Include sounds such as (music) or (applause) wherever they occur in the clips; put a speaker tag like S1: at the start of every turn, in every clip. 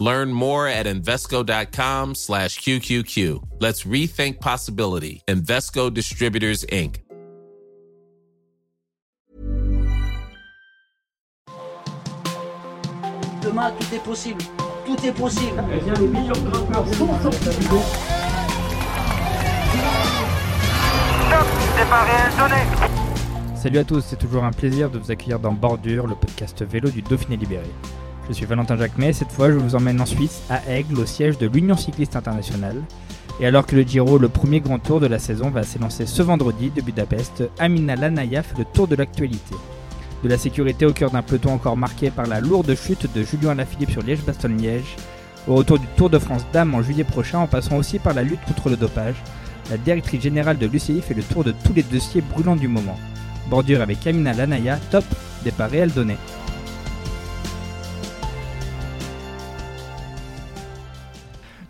S1: Learn more at Invesco.com slash QQQ. Let's rethink possibility. Invesco Distributors, Inc.
S2: Demain, tout est possible. Tout est possible.
S3: Salut à tous, c'est toujours un plaisir de vous accueillir dans Bordure, le podcast vélo du Dauphiné Libéré. Je suis Valentin Jacquemet et cette fois je vous emmène en Suisse, à Aigle, au siège de l'Union Cycliste Internationale. Et alors que le Giro, le premier grand tour de la saison, va s'élancer ce vendredi de Budapest, Amina Lanaya fait le tour de l'actualité. De la sécurité au cœur d'un peloton encore marqué par la lourde chute de Julien Alaphilippe sur Liège-Bastogne-Liège, au retour du Tour de France Dames en juillet prochain en passant aussi par la lutte contre le dopage, la directrice générale de l'UCI fait le tour de tous les dossiers brûlants du moment. Bordure avec Amina Lanaya, top, départ réel donné.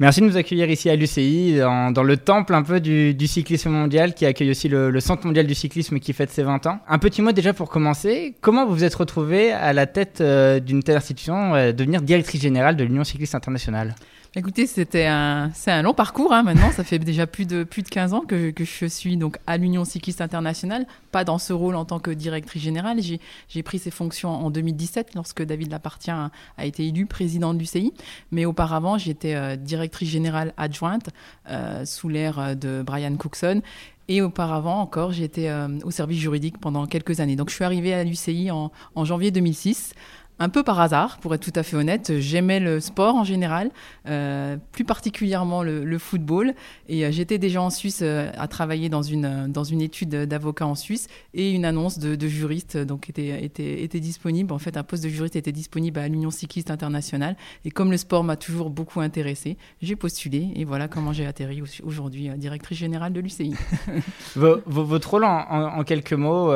S3: Merci de nous accueillir ici à l'UCI, dans, le temple un peu du, cyclisme mondial, qui accueille aussi le, le Centre mondial du cyclisme qui fête ses 20 ans. Un petit mot déjà pour commencer. Comment vous vous êtes retrouvé à la tête euh, d'une telle institution, euh, devenir directrice générale de l'Union cycliste internationale?
S4: Écoutez, c'était un, c'est un long parcours hein, maintenant. Ça fait déjà plus de, plus de 15 ans que, que je suis donc à l'Union cycliste internationale, pas dans ce rôle en tant que directrice générale. J'ai, pris ces fonctions en 2017 lorsque David Lapartien a, été élu président de l'UCI. Mais auparavant, j'étais euh, directrice générale adjointe euh, sous l'ère euh, de Brian Cookson. Et auparavant encore, j'étais au service juridique pendant quelques années. Donc je suis arrivée à l'UCI en janvier 2006 un peu par hasard, pour être tout à fait honnête. J'aimais le sport en général, euh, plus particulièrement le, football. Et euh, j'étais déjà en Suisse euh, à travailler dans une, dans une étude d'avocat en Suisse et une annonce de, juriste donc était, était, était disponible. En fait, un poste de juriste était disponible à l'Union cycliste internationale. Et comme le sport m'a toujours beaucoup intéressé, j'ai postulé et voilà comment j'ai atterri aujourd'hui directrice générale de l'UCI. (laughs)
S3: Votre rôle en, quelques mots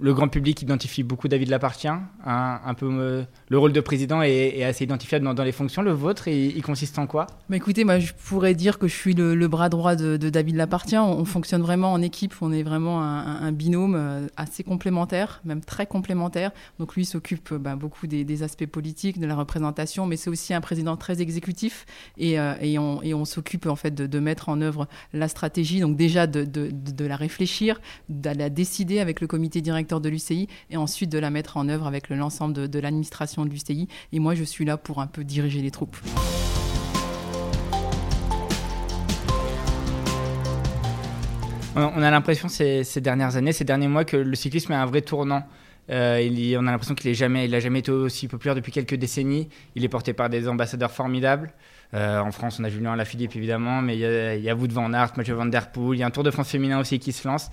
S3: le grand public identifie beaucoup David Lapartien, hein, un peu euh, le rôle de président est, assez identifiable dans, les fonctions. Le vôtre, il, consiste en quoi?
S4: Bah écoutez, moi je pourrais dire que je suis le, bras droit de, David Lapartien. On, on fonctionne vraiment en équipe, on est vraiment un, binôme euh, assez complémentaire, même très complémentaire. Donc lui s'occupe euh, bah, beaucoup des, aspects politiques, de la représentation, mais c'est aussi un président très exécutif et, on, s'occupe en fait de, mettre en œuvre la stratégie. Donc déjà de- de la réfléchir, de la décider avec le comité directeur de l'UCI et ensuite de la mettre en œuvre avec le- l'ensemble de, l'administration de l'UCI. Et moi je suis là pour un peu diriger les troupes.
S3: On a l'impression ces, dernières années, ces derniers mois, que le cyclisme est un vrai tournant. Euh, on a l'impression qu'il n'a jamais, jamais été aussi populaire depuis quelques décennies. Il est porté par des ambassadeurs formidables. Euh, en France, on a Julien Alaphilippe évidemment, mais il y a, il y a Wout van Aert, Mathieu Van Der Poel. Il y a un Tour de France féminin aussi qui se lance.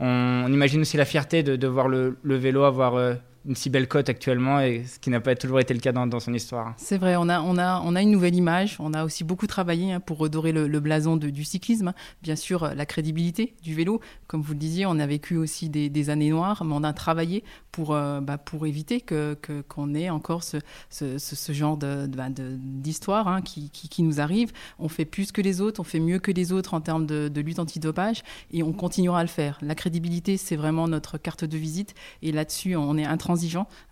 S3: On, imagine aussi la fierté de, voir le, le vélo avoir euh, une si belle cote actuellement, et ce qui n'a pas toujours été le cas dans, son histoire.
S4: C'est vrai, on a, on, a, on a une nouvelle image. On a aussi beaucoup travaillé hein, pour redorer le, blason du cyclisme. Bien sûr, euh, la crédibilité du vélo. Comme vous le disiez, on a vécu aussi des, années noires, mais on a travaillé pour, euh, bah, pour éviter que, que- qu'on ait encore ce, ce, genre de, de- bah, de- d'histoire hein, qui, qui, nous arrive. On fait plus que les autres, on fait mieux que les autres en termes de, de lutte antidopage et on continuera à le faire. La crédibilité, c'est vraiment notre carte de visite et là-dessus, on est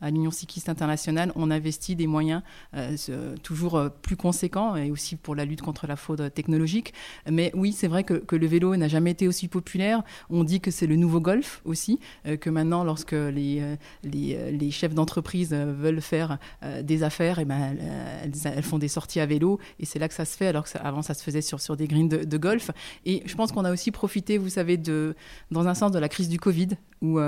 S4: À l'Union cycliste internationale, on investit des moyens euh, toujours euh, plus conséquents et aussi pour la lutte contre la fraude technologique. Mais oui, c'est vrai que, le vélo n'a jamais été aussi populaire. On dit que c'est le nouveau golf aussi, euh, que maintenant, lorsque les, chefs d'entreprise veulent faire des affaires, et ben, elles, font des sorties à vélo et c'est là que ça se fait, alors que ça- ça se faisait sur, des greens de, golf. Et je pense qu'on a aussi profité, vous savez, dans un sens de la crise du Covid, où,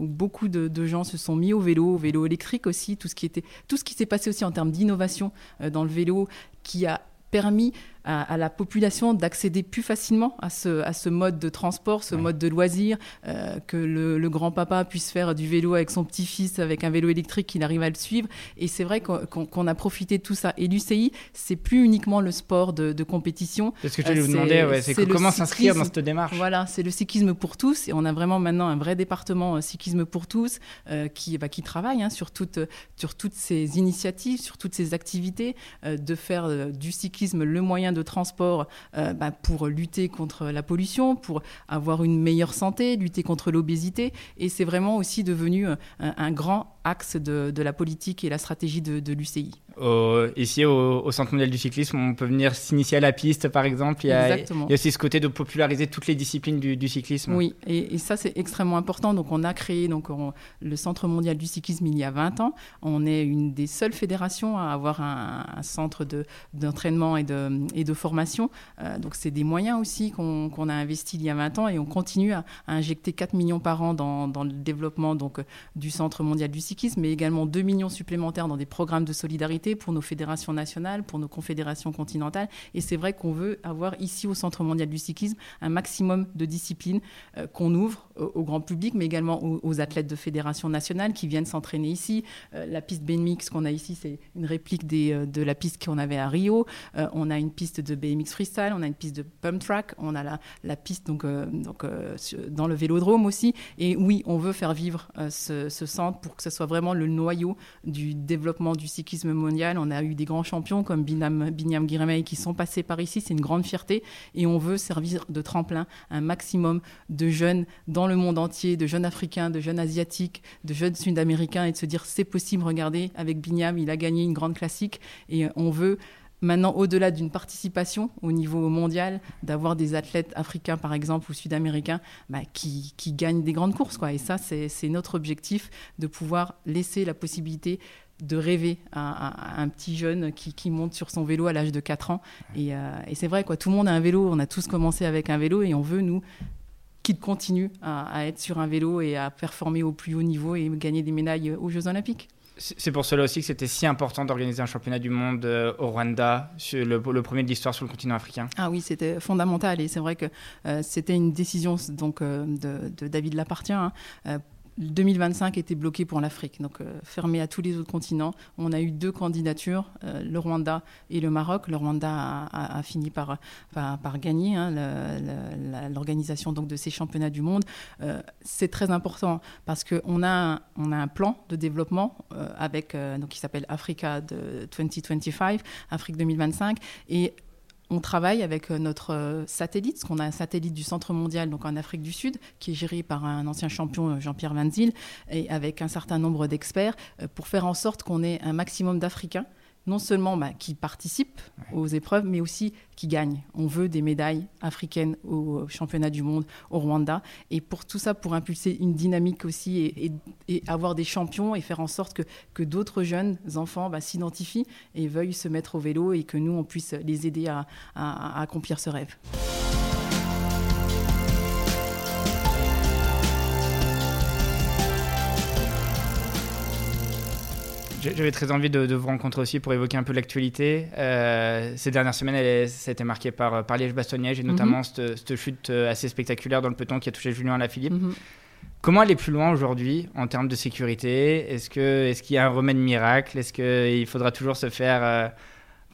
S4: beaucoup de gens se sont mis au vélo, au vélo électrique aussi, tout ce qui s'est passé aussi en termes d'innovation euh, dans le vélo, qui a permis à, la population d'accéder plus facilement à ce, à ce mode de transport, ce mode de loisir, euh, que le, grand-papa puisse faire du vélo avec son petit-fils, avec un vélo électrique, qu'il arrive à le suivre. Et c'est vrai qu'on a profité de tout ça. Et l'UCI, c'est plus uniquement le sport de, compétition.
S3: C'est ce que je voulais vous demander, ouais, c'est comment s'inscrire dans cette démarche?
S4: Voilà, c'est le cyclisme pour tous. Et on a vraiment maintenant un vrai département euh, cyclisme pour tous euh, qui, bah, qui travaille hein, sur, toutes, sur toutes ces initiatives, sur toutes ces activités, de faire du cyclisme le moyen de transport euh, bah, pour lutter contre la pollution, pour avoir une meilleure santé, lutter contre l'obésité. Et c'est vraiment aussi devenu euh, un, grand axe de, la politique et la stratégie de l'UCI
S3: ici au, Centre mondial du cyclisme, on peut venir s'initier à la piste, par exemple. Il y, a, il y, a, aussi ce côté de populariser toutes les disciplines du, cyclisme.
S4: Oui, et, ça c'est extrêmement important. Donc on a créé donc le Centre mondial du cyclisme il y a 20 ans. On est une des seules fédérations à avoir un, centre d'entraînement et, de, et de formation. Euh, donc c'est des moyens aussi qu'on a investis il y a 20 ans et on continue à, injecter 4 millions par an dans, dans, le développement donc, du Centre mondial du cyclisme, mais également 2 millions supplémentaires dans des programmes de solidarité pour nos fédérations nationales, pour nos confédérations continentales. Et c'est vrai qu'on veut avoir ici au Centre mondial du cyclisme un maximum de disciplines euh, qu'on ouvre au, grand public, mais également aux, athlètes de fédérations nationales qui viennent s'entraîner ici. Euh, la piste BMX qu'on a ici, c'est une réplique euh, de la piste qu'on avait à Rio. on a une piste de BMX freestyle, on a une piste de pump track, on a la, piste donc, dans le vélodrome aussi. Et oui, on veut faire vivre ce, ce centre pour que ce soit vraiment le noyau du développement du cyclisme on a eu des grands champions comme Binam, Binyam Giremei qui sont passés par ici. C'est une grande fierté. Et on veut servir de tremplin un maximum de jeunes dans le monde entier, de jeunes africains, de jeunes asiatiques, de jeunes sud-américains et de se dire c'est possible. Regardez, avec Binyam, il a gagné une grande classique. Et on veut maintenant, au-delà d'une participation au niveau mondial, d'avoir des athlètes africains, par exemple, ou sud-américains, bah, qui, gagnent des grandes courses. Et ça, c'est notre objectif, de pouvoir laisser la possibilité de rêver à, un petit jeune qui, monte sur son vélo à l'âge de 4 ans. Euh, et, c'est vrai, quoi, tout le monde a un vélo, on a tous commencé avec un vélo et on veut, nous, qu'il continue à, être sur un vélo et à performer au plus haut niveau et gagner des médailles aux Jeux Olympiques.
S3: C'est pour cela aussi que c'était si important d'organiser un championnat du monde euh, au Rwanda, le, premier de l'histoire sur le continent africain.
S4: Ah oui, c'était fondamental et c'est vrai que euh, c'était une décision donc, de, David Lapartien. Hein, 2025 était bloqué pour l'Afrique, donc euh, fermé à tous les autres continents. On a eu deux candidatures, euh, le Rwanda et le Maroc. Le Rwanda a, fini par, gagner hein, l'organisation de ces championnats du monde. Euh, c'est très important parce qu'on a, a un plan de développement avec, donc, qui s'appelle Africa de 2025, Afrique 2025, et on travaille avec euh, notre euh, satellite, parce qu'on a un satellite du Centre mondial, donc en Afrique du Sud, qui est géré par un ancien champion, euh, Jean-Pierre Van Zyl, et avec un certain nombre d'experts, pour faire en sorte qu'on ait un maximum d'Africains non seulement bah, qui participent aux épreuves, mais aussi qui gagnent. On veut des médailles africaines au championnat du monde au Rwanda. Et pour tout ça, pour impulser une dynamique aussi et, avoir des champions et faire en sorte que, que d'autres jeunes enfants bah, s'identifient et veuillent se mettre au vélo et que nous, on puisse les aider à accomplir ce rêve.
S3: J'avais très envie de, vous rencontrer aussi pour évoquer un peu l'actualité. Euh, ces dernières semaines, elle, ça a été marqué par, par Liège-Bastogne-Liège et notamment mhm. cette, chute euh, assez spectaculaire dans le peloton qui a touché Julien Alaphilippe. Philippe. Comment aller plus loin aujourd'hui en termes de sécurité? Est-ce qu'il est y a un remède miracle? Est-ce qu'il faudra toujours se faire euh,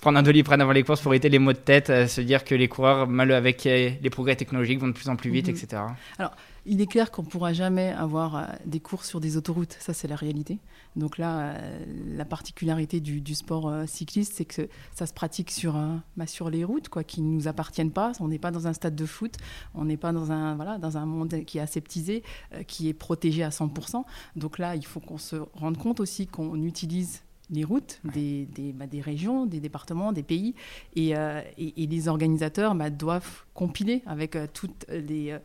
S3: prendre un doliprane avant les courses pour éviter les maux de tête, se dire que les coureurs, mal avec les progrès technologiques, vont de plus en plus vite, mhm. etc.
S4: Alors, il est clair qu'on ne pourra jamais avoir des courses sur des autoroutes, ça c'est la réalité. Donc là, euh, la particularité du, sport euh, cycliste, c'est que ça se pratique sur, bah, sur les routes, quoi, qui ne nous appartiennent pas. On n'est pas dans un stade de foot, on n'est pas dans un, voilà, dans un monde qui est aseptisé, euh, qui est protégé à 100%. Donc là, il faut qu'on se rende compte aussi qu'on utilise les routes des, des, bah, des, régions, des départements, des pays. Et, et, les organisateurs bah, doivent compiler avec toutes les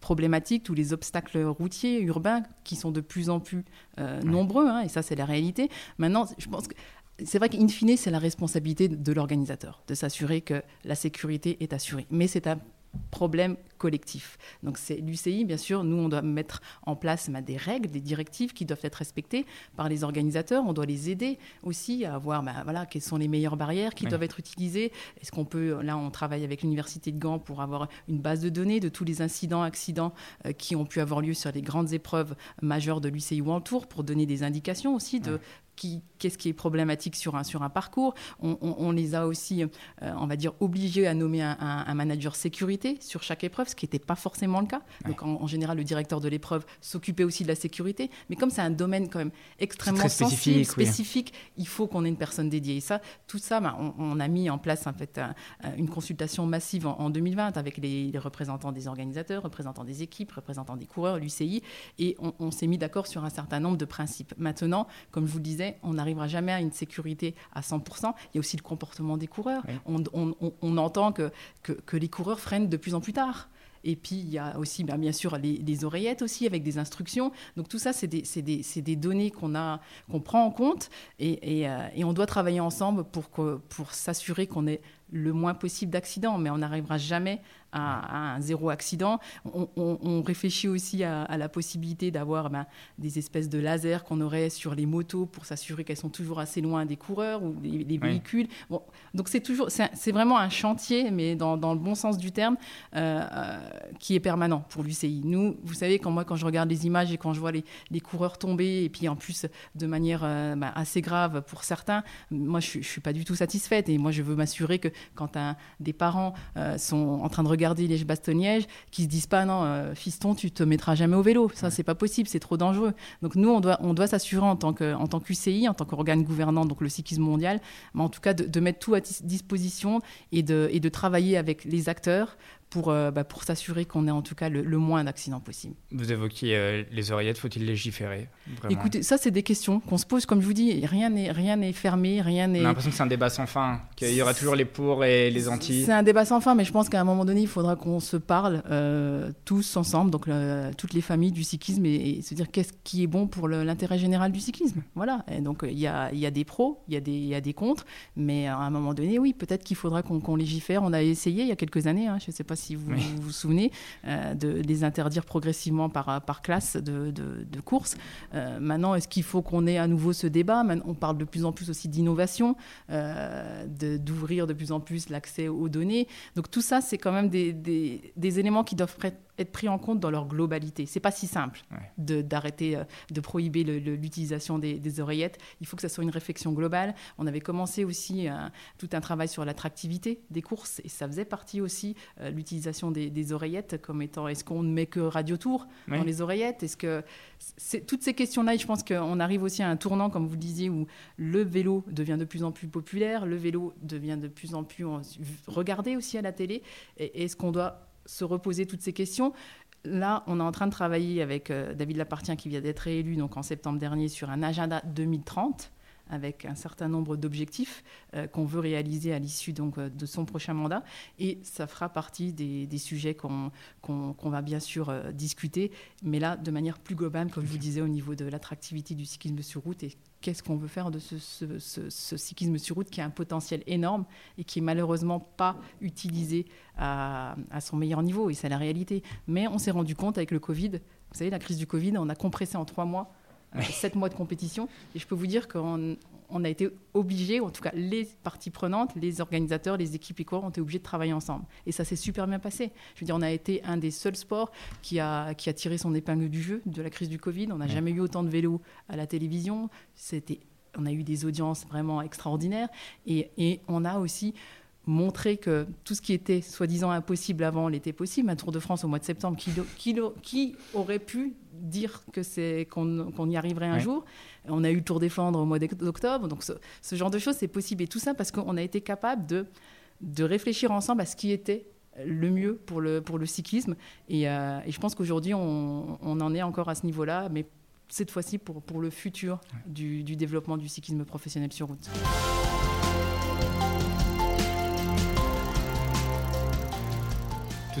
S4: problématiques, tous les obstacles routiers, urbains, qui sont de plus en plus euh, nombreux, hein, et ça c'est la réalité. Maintenant, je pense que c'est vrai qu'in fine, c'est la responsabilité de l'organisateur de s'assurer que la sécurité est assurée. Mais c'est un problème collectif. Donc c'est l'UCI, bien sûr, nous, on doit mettre en place bah, des règles, des directives qui doivent être respectées par les organisateurs. On doit les aider aussi à voir bah, voilà, quelles sont les meilleures barrières qui doivent être utilisées. Est-ce qu'on peut, là, on travaille avec l'Université de Gand pour avoir une base de données de tous les incidents, accidents euh, qui ont pu avoir lieu sur les grandes épreuves majeures de l'UCI ou en tour pour donner des indications aussi de qu'est-ce qui est problématique sur un, sur un parcours. On, les a aussi, euh, on va dire, obligés à nommer un, manager sécurité sur chaque épreuve, ce qui n'était pas forcément le cas. Donc en, général, le directeur de l'épreuve s'occupait aussi de la sécurité. Mais comme c'est un domaine quand même extrêmement sensible, spécifique, il faut qu'on ait une personne dédiée. Et ça, tout ça, ben, on, a mis en place en fait une consultation massive en, 2020 avec les, représentants des organisateurs, représentants des équipes, représentants des coureurs, l'UCI, et on, on s'est mis d'accord sur un certain nombre de principes. Maintenant, comme je vous le disais, on n'arrivera jamais à une sécurité à 100%. Il y a aussi le comportement des coureurs. On, entend que, que, les coureurs freinent de plus en plus tard. Et puis, il y a aussi, ben, bien, sûr, les, oreillettes aussi, avec des instructions. Donc, tout ça, c'est des, données qu'on qu'on prend en compte. Et, euh, et, on doit travailler ensemble pour, pour s'assurer qu'on ait le moins possible d'accidents. Mais on n'arrivera jamais à, un zéro accident. On, réfléchit aussi à, la possibilité d'avoir ben, des espèces de lasers qu'on aurait sur les motos pour s'assurer qu'elles sont toujours assez loin des coureurs ou des, véhicules. Bon, donc c'est toujours, c'est vraiment un chantier, mais dans, le bon sens du terme, euh, qui est permanent pour l'UCI. Nous, vous savez, quand moi, quand je regarde les images et quand je vois les, coureurs tomber, et puis en plus de manière euh, ben, assez grave pour certains, moi, je, ne suis pas du tout satisfaite. Et moi, je veux m'assurer que quand un, des parents sont en train de regarder les bastogne qui se disent pas non, euh, fiston, tu te mettras jamais au vélo. Ça, c'est pas possible, c'est trop dangereux. Donc nous, on doit, on doit s'assurer en tant que, en tant qu'UCI, en tant qu'organe gouvernant, donc le cyclisme mondial, mais en tout cas de, de mettre tout à disposition et de, et de travailler avec les acteurs pour, euh, bah, pour s'assurer qu'on ait en tout cas le, moins d'accidents possible.
S3: Vous évoquiez euh, les oreillettes, faut-il légiférer
S4: Écoutez, ça c'est des questions qu'on se pose, comme je vous dis, rien n'est rien n'est fermé, rien n'est.
S3: On a l'impression que c'est un débat sans fin, qu'il y aura toujours les pour et les anti.
S4: C'est un débat sans fin, mais je pense qu'à un moment donné, il faudra qu'on se parle euh, tous ensemble, donc toutes les familles du cyclisme, et, se dire qu'est-ce qui est bon pour l'intérêt général du cyclisme. Voilà. Et donc il y a, y a des pros, il y a des y a des contres, mais à un moment donné, oui, peut-être qu'il faudra qu'on légifère. On a essayé il y a quelques années, hein, je ne sais pas si vous vous, souvenez, euh, de les interdire progressivement par, par classe de, de, course. Euh, maintenant, est-ce qu'il faut qu'on ait à nouveau ce débat? On parle de plus en plus aussi d'innovation, euh, d'ouvrir de, plus en plus l'accès aux données. Donc tout ça, c'est quand même des, des, des éléments qui doivent être pris en compte dans leur globalité. C'est pas si simple d'arrêter, euh, de, prohiber l'utilisation des, oreillettes. Il faut que ça soit une réflexion globale. On avait commencé aussi euh, tout un travail sur l'attractivité des courses et ça faisait partie aussi euh, l'utilisation des, oreillettes comme étant est-ce qu'on ne met que radio tour dans les oreillettes? Est-ce que toutes ces questions-là, je pense qu'on arrive aussi à un tournant, comme vous le disiez, où le vélo devient de plus en plus populaire, le vélo devient de plus en plus regardé aussi à la télé. Est-ce qu'on doit se reposer toutes ces questions. Là, on est en train de travailler avec euh, David Lapartien, qui vient d'être élu donc en septembre dernier, sur un agenda 2030 avec un certain nombre d'objectifs euh, qu'on veut réaliser à l'issue donc euh, de son prochain mandat et ça fera partie des, sujets qu'on va bien sûr discuter mais là de manière plus globale comme je vous disais au niveau de l'attractivité du cyclisme sur route et qu'est-ce qu'on veut faire de ce, cyclisme sur route qui a un potentiel énorme et qui est malheureusement pas utilisé à, son meilleur niveau, et c'est la réalité. Mais on s'est rendu compte avec le Covid, vous savez, la crise du Covid, on a compressé en trois mois, euh, sept mois de compétition, et je peux vous dire qu'on on a été obligés, en tout cas les parties prenantes, les organisateurs, les équipes et quoi, ont été obligés de travailler ensemble. Et ça s'est super bien passé. Je veux dire, on a été un des seuls sports qui a, qui a tiré son épingle du jeu de la crise du Covid. On n'a jamais eu autant de vélos à la télévision. C'était, on a eu des audiences vraiment extraordinaires. Et, et on a aussi montrer que tout ce qui était soi-disant impossible avant l'était possible. Un Tour de France au mois de septembre, qui, qui, aurait pu dire que c'est qu'on y arriverait un jour? On a eu le Tour des Flandres au mois d'octobre, donc ce, genre de choses c'est possible et tout ça parce qu'on a été capable de de réfléchir ensemble à ce qui était le mieux pour le, pour le cyclisme. Et, euh, je pense qu'aujourd'hui, on, on, en est encore à ce niveau-là, mais cette fois-ci pour, pour le futur du, du développement du cyclisme professionnel sur route.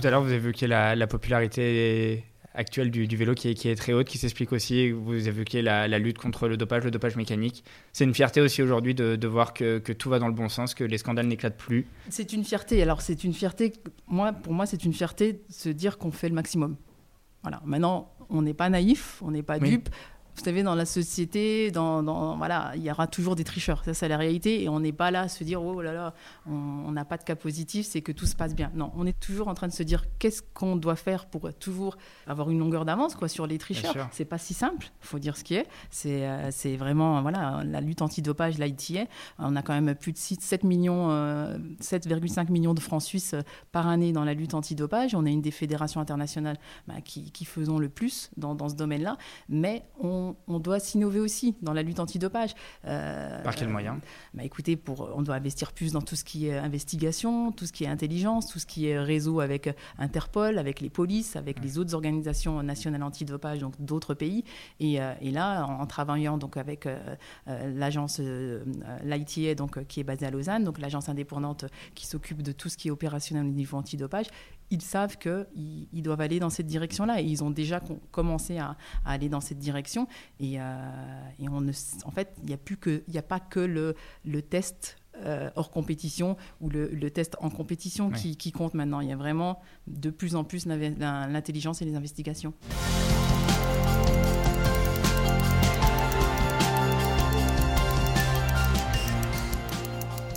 S3: Tout à l'heure, vous évoquiez la, la popularité actuelle du, vélo qui est, qui est, très haute, qui s'explique aussi, vous évoquez la, la, lutte contre le dopage, le dopage mécanique. C'est une fierté aussi aujourd'hui de, de, voir que, que, tout va dans le bon sens, que les scandales n'éclatent plus.
S4: C'est une fierté. Alors c'est une fierté, moi, pour moi c'est une fierté de se dire qu'on fait le maximum. Voilà. Maintenant, on n'est pas naïf, on n'est pas dupe vous savez, dans la société, dans, voilà, il y aura toujours des tricheurs. Ça, c'est la réalité. Et on n'est pas là à se dire, oh là là, on n'a pas de cas positif, c'est que tout se passe bien. Non, on est toujours en train de se dire, qu'est-ce qu'on doit faire pour toujours avoir une longueur d'avance quoi, sur les tricheurs? C'est pas si simple, il faut dire ce qui est. C'est euh, c'est vraiment, voilà, la lutte antidopage, là, est. On a quand même plus de 6, 7 millions, 7,5 euh, millions de francs suisses euh, par année dans la lutte antidopage. On est une des fédérations internationales bah, qui, qui faisons le plus dans, dans ce domaine-là. Mais on on, doit s'innover aussi dans la lutte antidopage.
S3: Euh, Par quel moyen
S4: bah Écoutez, pour, on doit investir plus dans tout ce qui est investigation, tout ce qui est intelligence, tout ce qui est réseau avec Interpol, avec les polices, avec les autres organisations nationales antidopage, donc d'autres pays. Et, euh, là, en, travaillant donc avec euh, l'agence l'ITA, donc qui est basée à Lausanne, donc l'agence indépendante qui s'occupe de tout ce qui est opérationnel au niveau antidopage, ils savent qu'ils ils doivent aller dans cette direction-là et ils ont déjà commencé à, aller dans cette direction. Et, euh, et on ne, en fait, il n'y a, pas que le, le test euh, hors compétition ou le, le, test en compétition qui, qui, compte maintenant. Il y a vraiment de plus en plus l'intelligence et les investigations.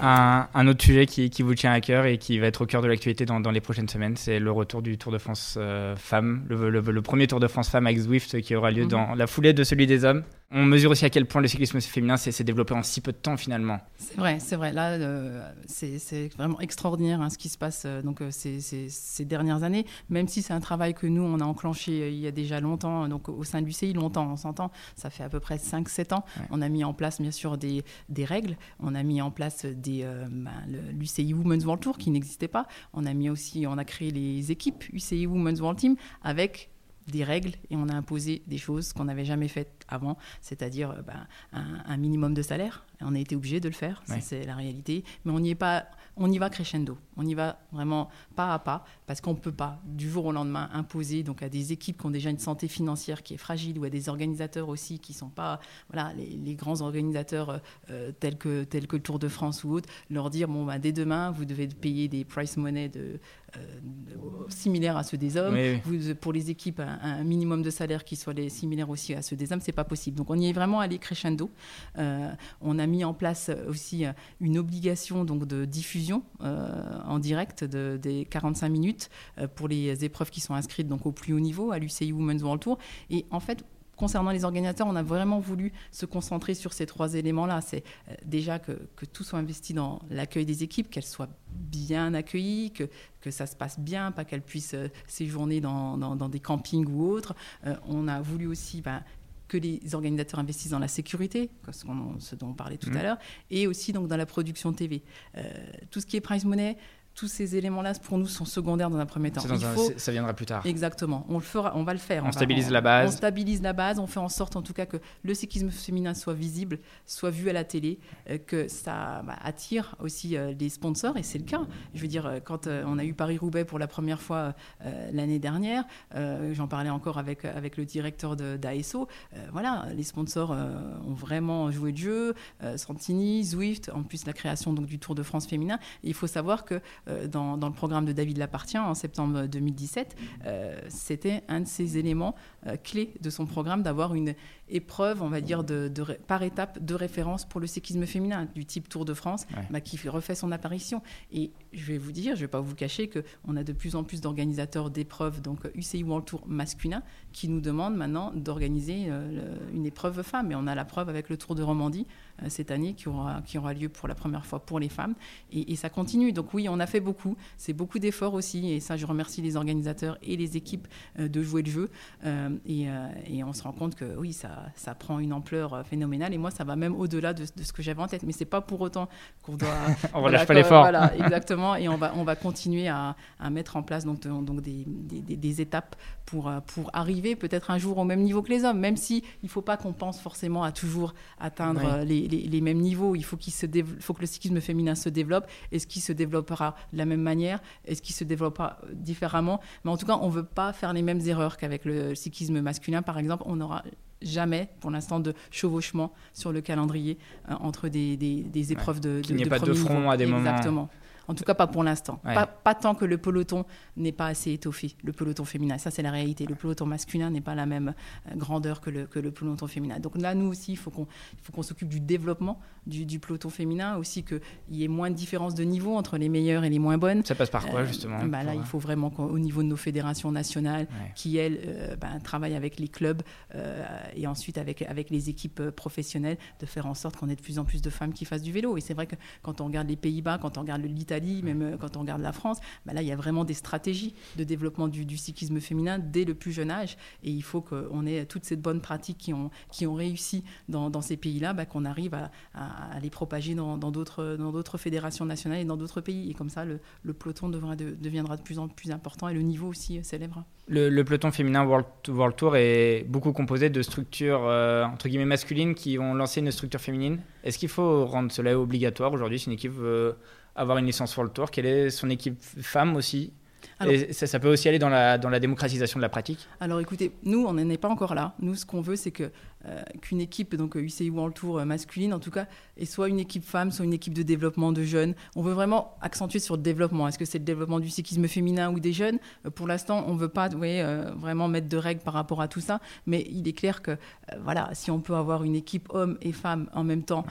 S3: Un, autre sujet qui, vous tient à cœur et qui va être au cœur de l'actualité dans, les prochaines semaines, c'est le retour du Tour de France euh, femmes, le, premier Tour de France femmes avec Zwift qui aura lieu mhm. dans la foulée de celui des hommes. On mesure aussi à quel point le cyclisme féminin s'est développé en si peu de temps finalement.
S4: C'est vrai, c'est vrai. Là, euh, c'est vraiment extraordinaire hein, ce qui se passe euh, donc, ces, ces, dernières années, même si c'est un travail que nous, on a enclenché il y a déjà longtemps, donc au sein du CI, longtemps, on s'entend, ça fait à peu près 5-7 ans. On a mis en place bien sûr des, des règles, on a mis en place des euh, ben, l'UCI Women's World Tour qui n'existait pas. On a mis aussi, on a créé les équipes UCI Women's World Team avec des règles et on a imposé des choses qu'on n'avait jamais faites avant, c'est-à-dire euh, ben, un, minimum de salaire. On a été obligé de le faire, c'est la réalité. Mais on n'y est pas, on y va crescendo. On y va vraiment pas à pas parce qu'on ne peut pas du jour au lendemain imposer donc à des équipes qui ont déjà une santé financière qui est fragile ou à des organisateurs aussi qui sont pas voilà les, grands organisateurs euh, tels que tels que le Tour de France ou autres leur dire bon bah, dès demain vous devez payer des price money de, euh, similaires à ceux des hommes. Vous, pour les équipes un, minimum de salaire qui soit les, similaire aussi à ceux des hommes c'est pas possible. Donc on y est vraiment allé crescendo. Euh, on a mis en place aussi une obligation donc de diffusion euh, en direct de, des 45 minutes euh, pour les épreuves qui sont inscrites donc au plus haut niveau à l'UCI Women's World Tour. Et en fait, concernant les organisateurs, on a vraiment voulu se concentrer sur ces trois éléments-là. C'est euh, déjà que, que, tout soit investi dans l'accueil des équipes, qu'elles soient bien accueillies, que, que ça se passe bien, pas qu'elles puissent séjourner dans, dans, des campings ou autres. on a voulu aussi ben, que les organisateurs investissent dans la sécurité, ce dont on parlait tout mmh. à l'heure, et aussi donc dans la production TV. Euh, tout ce qui est price money, tous ces éléments-là, pour nous, sont secondaires dans un premier temps.
S3: ça viendra plus tard.
S4: Exactement. On le fera, on va le faire.
S3: On, stabilise la base.
S4: On stabilise la base. On fait en sorte, en tout cas, que le cyclisme féminin soit visible, soit vu à la télé, euh, que ça bah, attire aussi euh, les sponsors. Et c'est le cas. Je veux dire, euh, quand on a eu Paris-Roubaix pour la première fois l'année dernière, j'en parlais encore avec, avec le directeur d'ASO. voilà, les sponsors ont vraiment joué le jeu. Santini, Zwift, en plus la création donc, du Tour de France féminin. Et il faut savoir que euh, dans, le programme de David Lapartien en septembre 2017, euh, c'était un de ces éléments euh, clés de son programme d'avoir une épreuve, on va dire, de, par étape de référence pour le cyclisme féminin, du type Tour de France, bah, qui refait son apparition. Et je vais vous dire, je ne vais pas vous cacher qu'on a de plus en plus d'organisateurs d'épreuves, donc UCI World Tour masculin, qui nous demandent maintenant d'organiser une épreuve femme. Et on a la preuve avec le Tour de Romandie cette année qui aura, qui aura lieu pour la première fois pour les femmes. Et, et ça continue. Donc oui, on a fait beaucoup. C'est beaucoup d'efforts aussi. Et ça, je remercie les organisateurs et les équipes euh, de jouer le jeu. Euh, euh, et, on se rend compte que oui, ça, ça prend une ampleur phénoménale. Et moi, ça va même au-delà de, ce que j'avais en tête. Mais c'est pas pour autant qu'on doit. (laughs)
S3: on relâche pas l'effort.
S4: Voilà, (laughs) exactement. Et on va, on va continuer à, à mettre en place donc, donc des, des, des, étapes pour, pour arriver peut-être un jour au même niveau que les hommes, même si il ne faut pas qu'on pense forcément à toujours atteindre les, les, les, mêmes niveaux. Il faut, qu'il se faut que le cyclisme féminin se développe. Est-ce qu'il se développera de la même manière? Est-ce qu'il se développera différemment? Mais en tout cas, on ne veut pas faire les mêmes erreurs qu'avec le cyclisme masculin, par exemple. On n'aura jamais, pour l'instant, de chevauchement sur le calendrier euh, entre des, des, des épreuves de, de
S3: Qu'il n'y ait pas de front à des
S4: Exactement.
S3: moments.
S4: En tout cas, pas pour l'instant.
S3: Ouais.
S4: Pas, pas, tant que le peloton n'est pas assez étoffé, le peloton féminin. Ça, c'est la réalité. Le peloton masculin n'est pas la même euh, grandeur que le, que le peloton féminin. Donc là, nous aussi, il faut qu'on qu s'occupe du développement du, du, peloton féminin, aussi qu'il y ait moins de différence de niveau entre les meilleures et les moins bonnes.
S3: Ça passe par quoi, justement
S4: euh, bah Là, il faut vraiment qu'au niveau de nos fédérations nationales,
S3: Ouais.
S4: qui, elles, euh, bah, travaillent avec les clubs euh, et ensuite avec, avec les équipes professionnelles, de faire en sorte qu'on ait de plus en plus de femmes qui fassent du vélo. Et c'est vrai que quand on regarde les Pays-Bas, quand on regarde l'Italie, même euh, quand on regarde la France, bah là, il y a vraiment des stratégies de développement du, cyclisme féminin dès le plus jeune âge. Et il faut qu'on ait toutes ces bonnes pratiques qui ont, qui ont réussi dans, ces pays-là, bah, qu'on arrive à, les propager dans d'autres dans fédérations nationales et dans d'autres pays. Et comme ça, le, peloton deviendra de plus en plus important et le niveau aussi euh, s'élèvera.
S3: Le, peloton féminin World, World, Tour est beaucoup composé de structures euh, entre guillemets masculines qui ont lancé une structure féminine. Est-ce qu'il faut rendre cela obligatoire aujourd'hui? Si une équipe veut avoir une licence World Tour Quelle est son équipe femme aussi alors, et ça, ça, peut aussi aller dans la, dans la démocratisation de la pratique
S4: Alors écoutez, nous, on n'en est pas encore là. Nous, ce qu'on veut, c'est que, euh, qu'une équipe, donc UCI World Tour euh, masculine, en tout cas, est soit une équipe femme, soit une équipe de développement de jeunes. On veut vraiment accentuer sur le développement. Est-ce que c'est le développement du cyclisme féminin ou des jeunes? Euh, Pour l'instant, on ne veut pas oui, vraiment mettre de règles par rapport à tout ça. Mais il est clair que, voilà, si on peut avoir une équipe hommes et femmes en même temps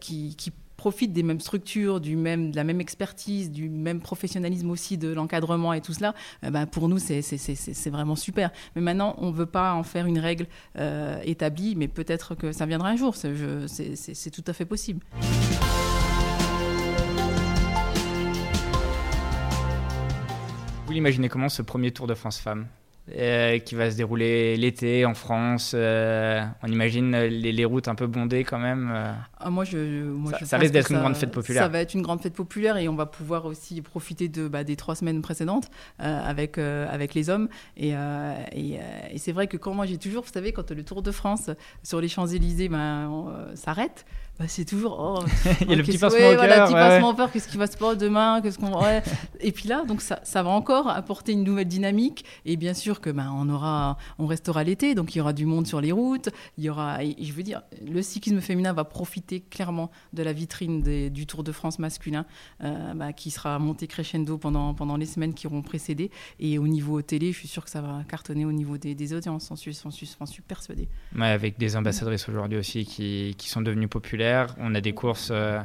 S4: qui, qui profitent des mêmes structures, du même, de la même expertise, du même professionnalisme aussi de l'encadrement et tout cela, euh, ben pour nous, c'est vraiment super. Mais maintenant, on ne veut pas en faire une règle euh, établie, mais peut-être que ça viendra un jour. C'est tout à fait possible.
S3: Vous l'imaginez comment ce premier Tour de France Femmes euh, qui va se dérouler l'été en France. Euh, on imagine les, les, routes un peu bondées quand même.
S4: Ah, moi, je, moi,
S3: ça,
S4: je
S3: ça risque d'être une grande fête populaire.
S4: Ça va être une grande fête populaire et on va pouvoir aussi profiter de, bah, des trois semaines précédentes euh, avec, avec les hommes. Et, et, et c'est vrai que quand moi j'ai toujours, vous savez, quand le Tour de France sur les Champs-Élysées ben, s'arrête, bah, c'est toujours oh, (laughs)
S3: il y a le petit
S4: passement
S3: ouais,
S4: au voilà,
S3: cœur,
S4: petit
S3: ouais.
S4: au cœur qu'est-ce qui va se passer demain qu'est-ce qu'on ouais. (laughs) et puis là donc ça, ça va encore apporter une nouvelle dynamique et bien sûr que ben on aura on restera l'été donc il y aura du monde sur les routes il y aura et je veux dire le cyclisme féminin va profiter clairement de la vitrine des, du Tour de France masculin euh, bah, qui sera monté crescendo pendant pendant les semaines qui auront précédé et au niveau télé je suis sûr que ça va cartonner au niveau des, des audiences j'en suis, suis, suis persuadée
S3: ouais, avec des ambassadrices aujourd'hui aussi qui, qui sont devenues populaires on a des courses euh,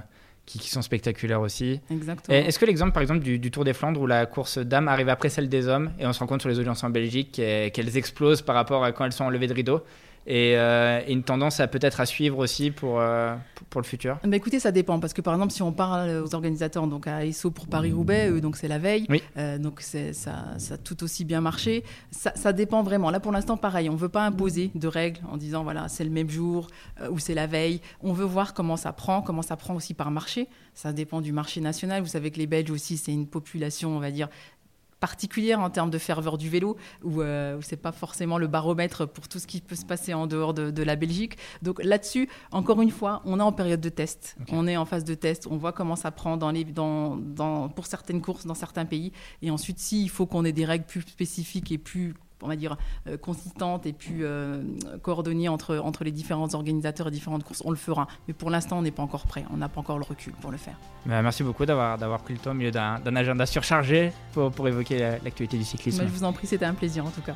S3: qui, qui, sont spectaculaires aussi.
S4: Exactement.
S3: Est-ce que l'exemple, par exemple, du, du, Tour des Flandres, où la course dames arrive après celle des hommes, et on se rend compte sur les audiences en Belgique qu'elles explosent par rapport à quand elles sont enlevées de rideau, et, euh, et, une tendance à peut-être à suivre aussi pour, euh, pour, pour, le futur
S4: bah Écoutez, ça dépend parce que par exemple, si on parle aux organisateurs, donc à ESSO pour Paris-Roubaix, eux, donc c'est la veille,
S3: oui.
S4: euh, donc ça, ça a tout aussi bien marché. Ça, ça dépend vraiment. Là, pour l'instant, pareil, on ne veut pas imposer de règles en disant voilà, c'est le même jour ou c'est la veille. On veut voir comment ça prend, comment ça prend aussi par marché. Ça dépend du marché national. Vous savez que les Belges aussi, c'est une population, on va dire, particulière en termes de ferveur du vélo, où, euh, où c'est pas forcément le baromètre pour tout ce qui peut se passer en dehors de, de la Belgique. Donc là-dessus, encore une fois, on est en période de test. Okay. On est en phase de test. On voit comment ça prend dans les, dans, dans, pour certaines courses dans certains pays. Et ensuite, s'il faut qu'on ait des règles plus spécifiques et plus on va dire, euh, consistante et plus euh, coordonnée entre, entre les différents organisateurs et différentes courses, on le fera. Mais pour l'instant, on n'est pas encore prêt. On n'a pas encore le recul pour le faire.
S3: Bah, merci beaucoup d'avoir pris le temps au milieu d'un agenda surchargé pour, pour évoquer l'actualité du cyclisme.
S4: Bah, je vous en prie, c'était un plaisir en tout cas.